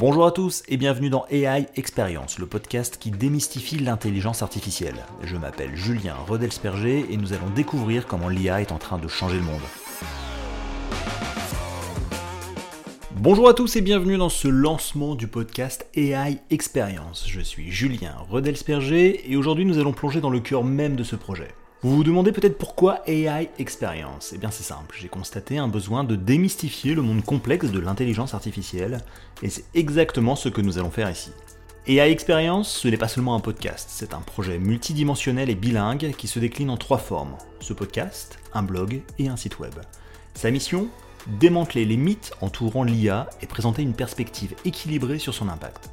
Bonjour à tous et bienvenue dans AI Experience, le podcast qui démystifie l'intelligence artificielle. Je m'appelle Julien Rodelsperger et nous allons découvrir comment l'IA est en train de changer le monde. Bonjour à tous et bienvenue dans ce lancement du podcast AI Experience. Je suis Julien Rodelsperger et aujourd'hui nous allons plonger dans le cœur même de ce projet. Vous vous demandez peut-être pourquoi AI Experience Eh bien c'est simple, j'ai constaté un besoin de démystifier le monde complexe de l'intelligence artificielle, et c'est exactement ce que nous allons faire ici. AI Experience, ce n'est pas seulement un podcast, c'est un projet multidimensionnel et bilingue qui se décline en trois formes. Ce podcast, un blog et un site web. Sa mission Démanteler les mythes entourant l'IA et présenter une perspective équilibrée sur son impact.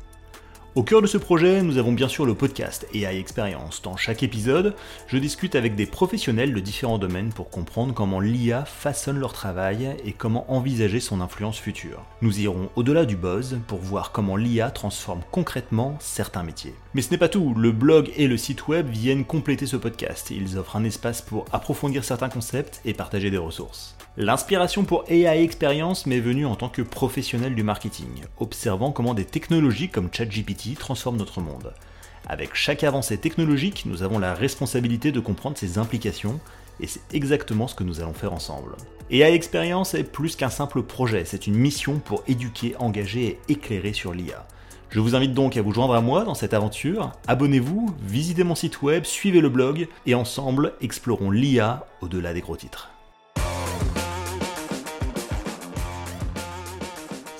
Au cœur de ce projet, nous avons bien sûr le podcast AI Experience. Dans chaque épisode, je discute avec des professionnels de différents domaines pour comprendre comment l'IA façonne leur travail et comment envisager son influence future. Nous irons au-delà du buzz pour voir comment l'IA transforme concrètement certains métiers. Mais ce n'est pas tout, le blog et le site web viennent compléter ce podcast. Ils offrent un espace pour approfondir certains concepts et partager des ressources. L'inspiration pour AI Experience m'est venue en tant que professionnel du marketing, observant comment des technologies comme ChatGPT transforment notre monde. Avec chaque avancée technologique, nous avons la responsabilité de comprendre ses implications, et c'est exactement ce que nous allons faire ensemble. AI Experience est plus qu'un simple projet, c'est une mission pour éduquer, engager et éclairer sur l'IA. Je vous invite donc à vous joindre à moi dans cette aventure. Abonnez-vous, visitez mon site web, suivez le blog et ensemble explorons l'IA au-delà des gros titres.